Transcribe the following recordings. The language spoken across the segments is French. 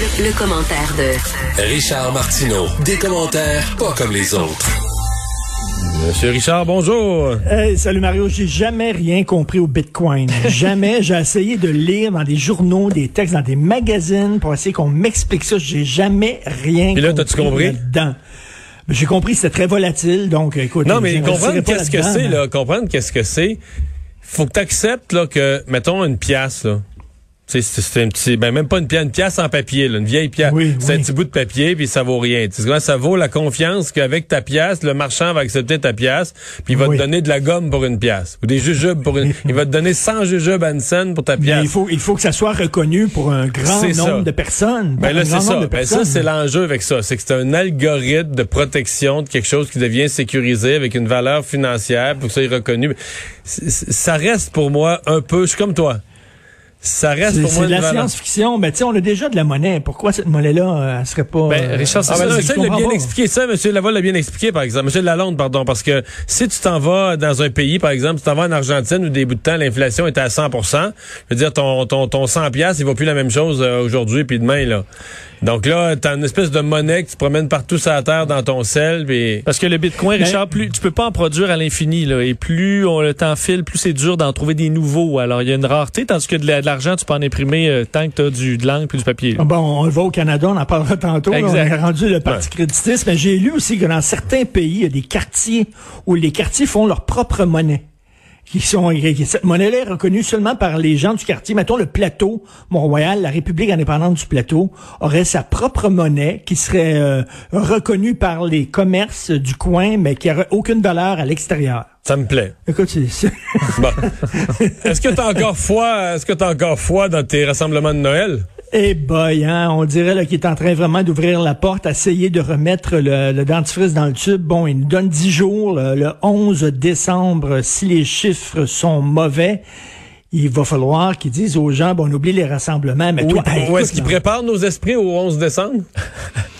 Le, le commentaire de Richard Martineau. Des commentaires pas comme les autres. Monsieur Richard, bonjour. Hey, salut Mario, j'ai jamais rien compris au Bitcoin. jamais. J'ai essayé de lire dans des journaux, des textes, dans des magazines pour essayer qu'on m'explique ça. J'ai jamais rien Et là, compris t'as-tu compris? là-dedans. J'ai compris que c'était très volatile, donc écoute. Non, mais comprendre qu'est-ce que c'est, là. Comprendre qu'est-ce que c'est. Faut que tu acceptes, là, que, mettons, une pièce, là. C'est un petit, ben même pas une pièce, une pièce en papier, là, une vieille pièce. Oui, c'est un petit bout de papier, puis ça vaut rien. Ça vaut la confiance qu'avec ta pièce, le marchand va accepter ta pièce, puis il va Oui. te donner de la gomme pour une pièce, ou des jujubes pour une. il va te donner 100 jujubes à une scène pour ta Mais pièce. il faut, il faut que ça soit reconnu pour un grand nombre ça. de personnes. Ben là, c'est ça. Ben ça, c'est l'enjeu avec ça. C'est que c'est un algorithme de protection de quelque chose qui devient sécurisé avec une valeur financière pour que ça soit reconnu. Ça reste pour moi un peu, je suis comme toi. Ça reste C'est pour c'est moi de la science-fiction. Mais tu sais, on a déjà de la monnaie. Pourquoi cette monnaie-là, euh, elle serait pas... Ben, euh, Richard, c'est Ah, ça, ben ça, l'a bien pas. expliqué. Ça, M. Laval l'a bien expliqué, par exemple. M. Lalonde, pardon, parce que si tu t'en vas dans un pays, par exemple, tu t'en vas en Argentine où des bouts de temps, l'inflation était à 100% je veux dire, ton, ton, ton 100 piastres, il vaut plus la même chose euh, aujourd'hui puis demain, là. Donc là, t'as une espèce de monnaie que tu promènes partout sur la terre dans ton sel, puis... Parce que le Bitcoin, Ben- Richard, plus, tu peux pas en produire à l'infini, là. Et plus on, le temps file, plus c'est dur d'en trouver des nouveaux. Alors, il y a une rareté, tandis que de la- de l'argent, tu peux en imprimer euh, tant que tu as du, de l'encre puis du papier. là. Ah Bon, on le voit au Canada, on en parlera tantôt. là, on Exact. est rendu le parti créditiste, mais j'ai lu aussi que dans certains pays, il y a des quartiers où les quartiers font leur propre monnaie. Qui sont, qui- cette monnaie-là est reconnue seulement par les gens du quartier. Mettons le plateau Mont-Royal, la République indépendante du plateau, aurait sa propre monnaie qui serait euh, reconnue par les commerces du coin, mais qui n'aurait aucune valeur à l'extérieur. Ça me plaît. Écoute, c'est... Bon. Est-ce que t'as encore foi, est-ce que t'as encore foi dans tes rassemblements de Noël? Eh boy, hein, on dirait qu'il est en train vraiment d'ouvrir la porte, essayer de remettre le, le dentifrice dans le tube. Bon, il nous donne 10 jours, le, le 11 décembre, si les chiffres sont mauvais. Il va falloir qu'ils disent aux gens, bon, on oublie les rassemblements, mais Ou, toi, est-ce qu'il là, prépare nos esprits au 11 décembre?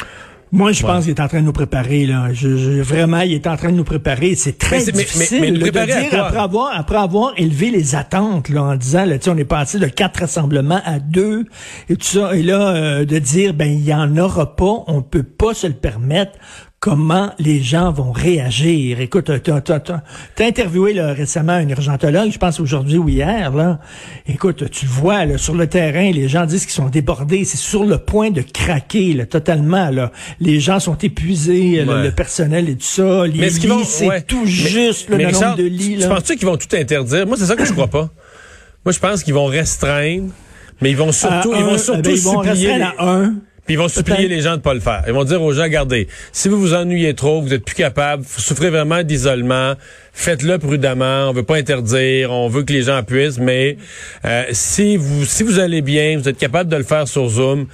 moi, je pense qu'il est en train de nous préparer, là. Je, je- vraiment, il est en train de nous préparer. C'est très Mais difficile mais- mais de dire, après avoir, après avoir élevé les attentes, là, en disant, là, tu sais, on est passé de quatre rassemblements à deux, et tout ça, et là, euh, de dire, ben, il y en aura pas, on peut pas se le permettre. Comment les gens vont réagir? Écoute, t'as, interviewé là, récemment un urgentologue, je pense aujourd'hui ou hier, là. Écoute, tu le vois, là, sur le terrain, les gens disent qu'ils sont débordés, c'est sur le point de craquer, là, totalement, là. Les gens sont épuisés, le- Ouais. le, personnel et tout ça, les est-ce lits, c'est ouais. tout Mais- juste, là, mais le Richard, nombre de lits, Tu là. penses-tu qu'ils vont tout interdire? Moi, c'est ça que je crois pas. Moi, je pense qu'ils vont restreindre, mais ils vont surtout, À ils vont surtout ben, ils vont supplier. restreindre à un. Puis ils vont supplier les gens de pas le faire. Ils vont dire aux gens, regardez, si vous vous ennuyez trop, vous êtes plus capable, vous souffrez vraiment d'isolement, faites-le prudemment. On veut pas interdire, on veut que les gens puissent, mais euh, si vous si vous allez bien, vous êtes capable de le faire sur Zoom,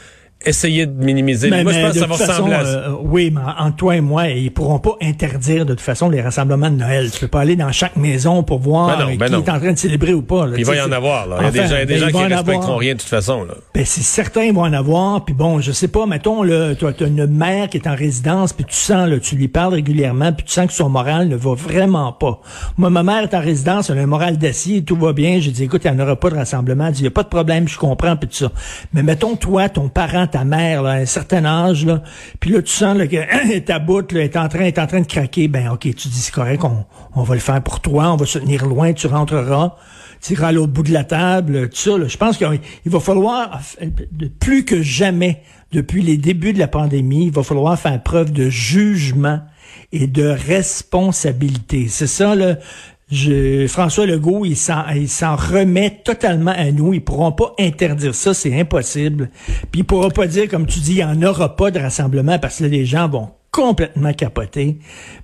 essayez de minimiser. Mais- Moi, je mais pense que ça va toute façon, ressembler à euh, oui, mais entre toi et moi, ils pourront pas interdire de toute façon les rassemblements de Noël. Tu peux pas aller dans chaque maison pour voir Ben non, ben qui non. est en train de célébrer ou pas. là. Il va y en avoir. Là. Il y a des gens, des ben, gens il qui respecteront avoir. rien de toute façon. Là. Ben, c'est certain, ils vont en avoir. Puis bon, je sais pas, mettons, tu as une mère qui est en résidence, puis tu sens, là, tu lui parles régulièrement, puis tu sens que son moral ne va vraiment pas. Moi, ma mère est en résidence, elle a un moral d'acier, tout va bien. J'ai dit, écoute, il n'y en aura pas de rassemblement. Elle dit, il n'y a pas de problème, je comprends, puis tout ça. Mais mettons, toi, ton parent, ta mère, à un certain âge, là, puis là, tu sens que ta boute est, en train, de craquer. Ben, OK, tu dis, c'est correct, on, va le faire pour toi, on va se tenir loin, tu rentreras tu iras l'autre bout de la table, tout ça. Je pense qu'il il va falloir, de plus que jamais, depuis les débuts de la pandémie, il va falloir faire preuve de jugement et de responsabilité. C'est ça, là. Je, François Legault, il s'en, il s'en remet totalement à nous. Ils pourront pas interdire ça, c'est impossible. Puis il pourra pas dire, comme tu dis, il y en aura pas de rassemblement parce que là, les gens vont complètement capoter.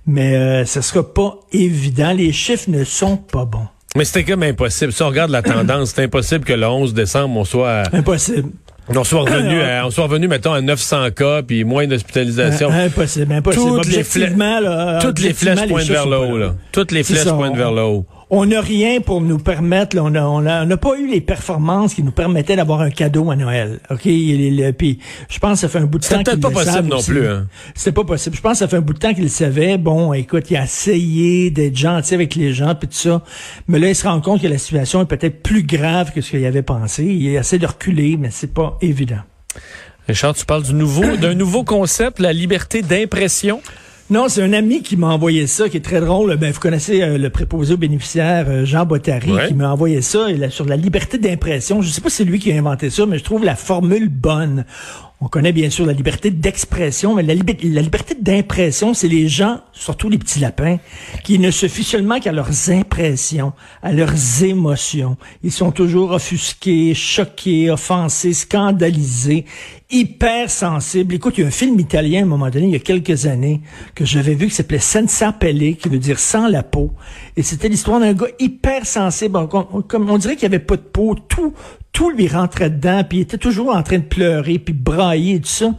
Mais euh, ce sera pas évident. Les chiffres ne sont pas bons. Mais c'était comme impossible. Si on regarde la tendance, c'est impossible que le 11 décembre, on soit, à- Impossible. On soit revenu, à- on soit revenu, mettons, à 900 cas, puis moins d'hospitalisation. Impossible, impossible. Toutes les là, Toutes les flèches pointent vers le haut, là. Toutes les flèches pointent vers le haut. On n'a rien pour nous permettre, là, on n'a on a, on a pas eu les performances qui nous permettaient d'avoir un cadeau à Noël. OK? Puis, je pense que ça fait un bout de temps peut-être pas le possible savent non aussi. plus, hein. C'était pas possible. Je pense que ça fait un bout de temps qu'il le savait. Bon, écoute, il a essayé d'être gentil avec les gens, puis tout ça. Mais là, il se rend compte que la situation est peut-être plus grave que ce qu'il avait pensé. Il essaie de reculer, mais c'est pas évident. Richard, tu parles du nouveau, d'un nouveau concept, la liberté d'impression. Non, c'est un ami qui m'a envoyé ça, qui est très drôle. Ben, vous connaissez euh, le préposé aux bénéficiaires, euh, Jean Bottary, qui m'a envoyé ça sur la liberté d'impression. Je sais pas si c'est lui qui a inventé ça, mais je trouve la formule bonne. On connaît bien sûr la liberté d'expression, mais la, la liberté d'impression, c'est les gens, surtout les petits lapins, qui ne se fient seulement qu'à leurs impressions, à leurs émotions. Ils sont toujours offusqués, choqués, offensés, scandalisés, hyper sensibles. Écoute, il y a un film italien à un moment donné, il y a quelques années, que j'avais vu qui s'appelait Senza Pelle, qui veut dire sans la peau. Et c'était l'histoire d'un gars hyper sensible. Comme on dirait qu'il n'y avait pas de peau. Tout, tout lui rentrait dedans, puis il était toujours en train de pleurer, puis brailler, tout ça.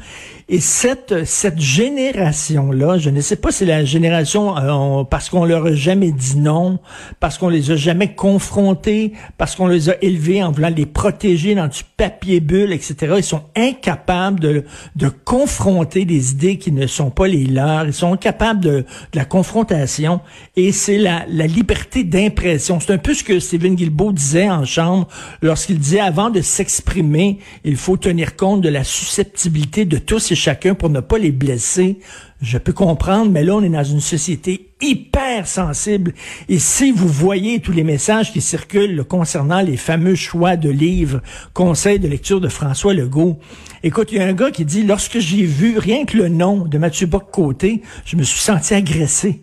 Et cette, cette génération-là, je ne sais pas si la génération, euh, parce qu'on leur a jamais dit non, parce qu'on les a jamais confrontés, parce qu'on les a élevés en voulant les protéger dans du papier bulle, etc. Ils sont incapables de, de confronter des idées qui ne sont pas les leurs. Ils sont incapables de, de la confrontation. Et c'est la, la liberté d'impression. C'est un peu ce que Stephen Guilbeault disait en chambre lorsqu'il disait avant de s'exprimer, il faut tenir compte de la susceptibilité de tous chacun pour ne pas les blesser. Je peux comprendre, mais là, on est dans une société hyper sensible. Et si vous voyez tous les messages qui circulent concernant les fameux choix de livres, conseils de lecture de François Legault, écoute, il y a un gars qui dit, lorsque j'ai vu rien que le nom de Mathieu Bock-Côté, je me suis senti agressé.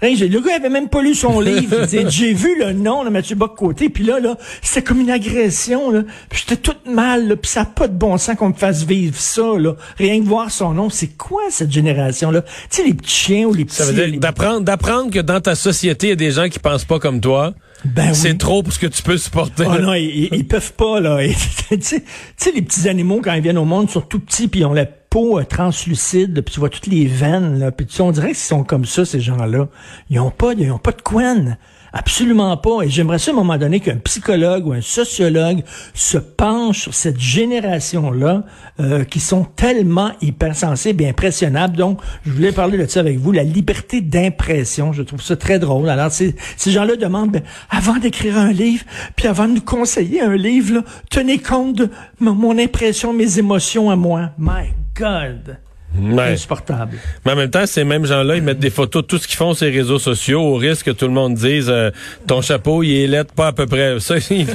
Hey, le gars avait même pas lu son livre. J'ai vu le nom de Mathieu Bock-Côté, puis là, là, c'était comme une agression. Là. Puis j'étais toute mal, puis ça n'a pas de bon sens qu'on me fasse vivre ça. Là. Rien que voir son nom, c'est quoi cette génération-là? Tu sais, les petits chiens ou les petits... Ça veut dire d'apprendre, d'apprendre que dans ta société, il y a des gens qui pensent pas comme toi. Ben c'est trop pour ce que tu peux supporter. Oh non, ils, ils, peuvent pas, là. tu sais, les petits animaux, quand ils viennent au monde, sont tout petits, puis ils ont la peau euh, translucide, puis tu vois toutes les veines, là, puis tu on dirait qu'ils sont comme ça, ces gens-là. Ils ont pas, ils ont pas de couenne. Absolument pas. Et j'aimerais ça à un moment donné qu'un psychologue ou un sociologue se penche sur cette génération-là euh, qui sont tellement hypersensibles et impressionnables. Donc, je voulais parler de ça avec vous, la liberté d'impression. Je trouve ça très drôle. Alors, ces, gens-là demandent, ben, avant d'écrire un livre, puis avant de nous conseiller un livre, tenez compte de mon impression, mes émotions à moi. My God! Insupportable. Mais en même temps, ces mêmes gens-là, ils mettent des photos de tout ce qu'ils font sur les réseaux sociaux au risque que tout le monde dise euh, ton chapeau, il est lettre pas à peu près. Ça, il,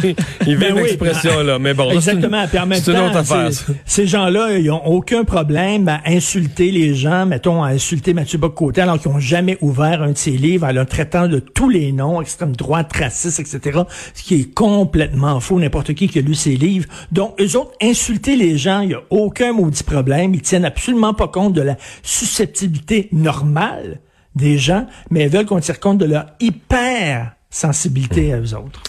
il ben l'expression-là. Mais bon, Exactement. C'est une, autre affaire. Ces gens-là, ils ont aucun problème à insulter les gens, mettons, à insulter Mathieu Bock-Côté, alors qu'ils n'ont jamais ouvert un de ses livres, en le traitant de tous les noms, extrême droite, raciste, etc. Ce qui est complètement faux. N'importe qui qui a lu ses livres. Donc, eux autres, insulter les gens, il n'y a aucun maudit problème. Ils tiennent absolument pas compte de la susceptibilité normale des gens, mais ils veulent qu'on tire compte de leur hyper sensibilité à eux autres.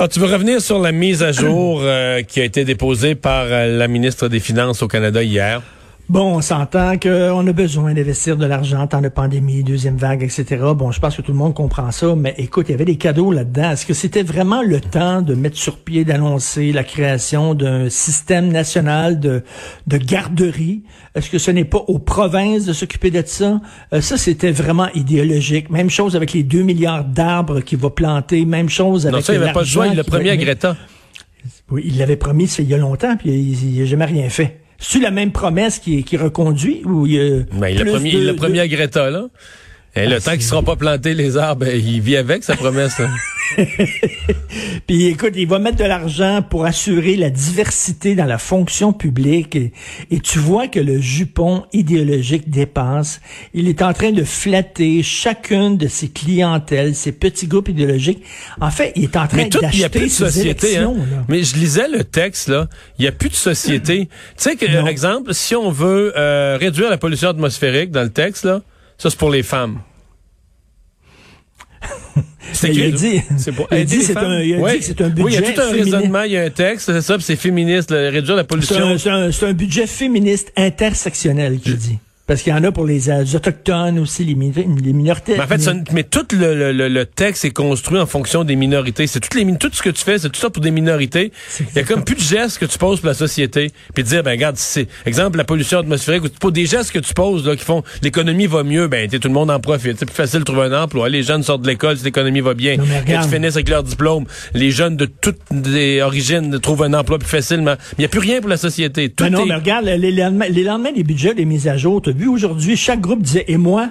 Alors, ah, tu veux revenir sur la mise à jour euh, qui a été déposée par euh, la ministre des Finances au Canada hier? Bon, on s'entend qu'on a besoin d'investir de l'argent en temps de pandémie, deuxième vague, etc. Bon, je pense que tout le monde comprend ça, mais écoute, il y avait des cadeaux là-dedans. Est-ce que c'était vraiment le temps de mettre sur pied, d'annoncer la création d'un système national de, de garderie? Est-ce que ce n'est pas aux provinces de s'occuper de ça? Euh, ça, c'était vraiment idéologique. Même chose avec les 2 milliards d'arbres qu'il va planter. Même chose avec... Non, ça, il n'avait pas de il promis à Greta. Oui, il l'avait promis il y a longtemps, puis il n'a jamais rien fait. C'est la même promesse qui, qui reconduit ou il, y ben, il l'a promis, il promis à Greta là. Et le ah, temps qu'ils ne seront pas plantés, les arbres, ben, il vit avec sa promesse. Puis écoute, il va mettre de l'argent pour assurer la diversité dans la fonction publique. Et, tu vois que le jupon idéologique dépasse. Il est en train de flatter chacune de ses clientèles, ses petits groupes idéologiques. En fait, il est en train d'acheter ses société, hein. Mais je lisais le texte, là. Il n'y a plus de société. tu sais que, par exemple, si on veut euh, réduire la pollution atmosphérique dans le texte, là, ça, c'est pour les femmes. C'est il a dit, c'est pour il dit c'est un, il a dit que c'est un budget Oui, il y a tout un raisonnement, il y a un texte, c'est ça, c'est féministe, réduire la pollution. C'est un, un, budget féministe intersectionnel qu'il dit. Parce qu'il y en a pour les, euh, Autochtones aussi, les, les minorités. Mais en fait, mais tout le, le, le, texte est construit en fonction des minorités. C'est toutes les tout ce que tu fais, c'est tout ça pour des minorités. Il y a comme plus de gestes que tu poses pour la société. Puis dire, ben regarde, c'est exemple la pollution atmosphérique, pour des gestes que tu poses là, qui font l'économie va mieux, ben tout le monde en profite. C'est plus facile de trouver un emploi. Les jeunes sortent de l'école, si l'économie va bien. Quand ils finissent avec leur diplôme, les jeunes de toutes les origines trouvent un emploi plus facilement. Mais il n'y a plus rien pour la société. Tout non, mais regarde, les lendemains, les lendemains des budgets, des mises à jour, aujourd'hui, chaque groupe disait et moi,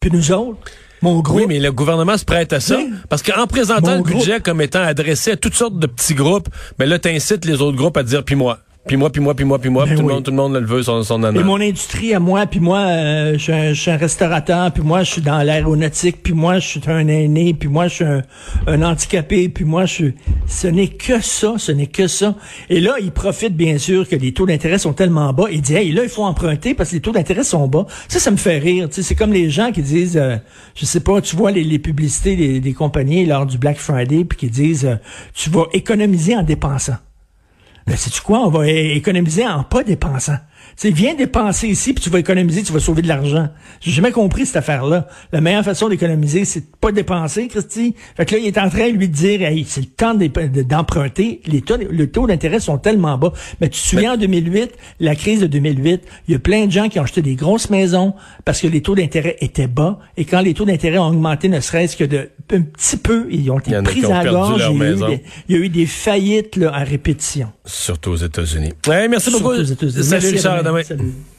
puis nous autres. Mon groupe. Oui, mais le gouvernement se prête à ça. Parce qu'en présentant le budget comme étant adressé à toutes sortes de petits groupes, ben là, t'incites les autres groupes à dire puis moi. Puis moi, puis moi, puis moi, puis moi, ben tout, le monde, tout le monde le veut, son, son Et mon industrie à moi, puis moi, euh, je, suis un restaurateur, puis moi, je suis dans l'aéronautique, puis moi, je suis un aîné, puis moi, je suis un, handicapé, puis moi, je suis... Ce n'est que ça, ce n'est que ça. Et là, il profite, bien sûr, que les taux d'intérêt sont tellement bas. Il dit, hey, là, il faut emprunter parce que les taux d'intérêt sont bas. Ça, ça me fait rire. C'est comme les gens qui disent, euh, je sais pas, tu vois les, les publicités des, des, compagnies lors du Black Friday, puis qui disent, euh, tu vas économiser en dépensant. Mais sais-tu quoi? On va économiser en pas dépensant. Tu viens dépenser ici, puis tu vas économiser, tu vas sauver de l'argent. J'ai jamais compris cette affaire-là. La meilleure façon d'économiser, c'est de pas dépenser, Christy. Fait que là, il est en train de lui dire, hey, c'est le temps d'emprunter. Les taux, le taux d'intérêt sont tellement bas. Mais tu te souviens, en 2008, la crise de 2008, il y a plein de gens qui ont acheté des grosses maisons parce que les taux d'intérêt étaient bas. Et quand les taux d'intérêt ont augmenté, ne serait-ce que de un petit peu, ils ont été pris à la gorge. Il y, a eu des, faillites là, à répétition. Surtout aux États-Unis. Ouais, merci beaucoup. Salut, Richard. Salut.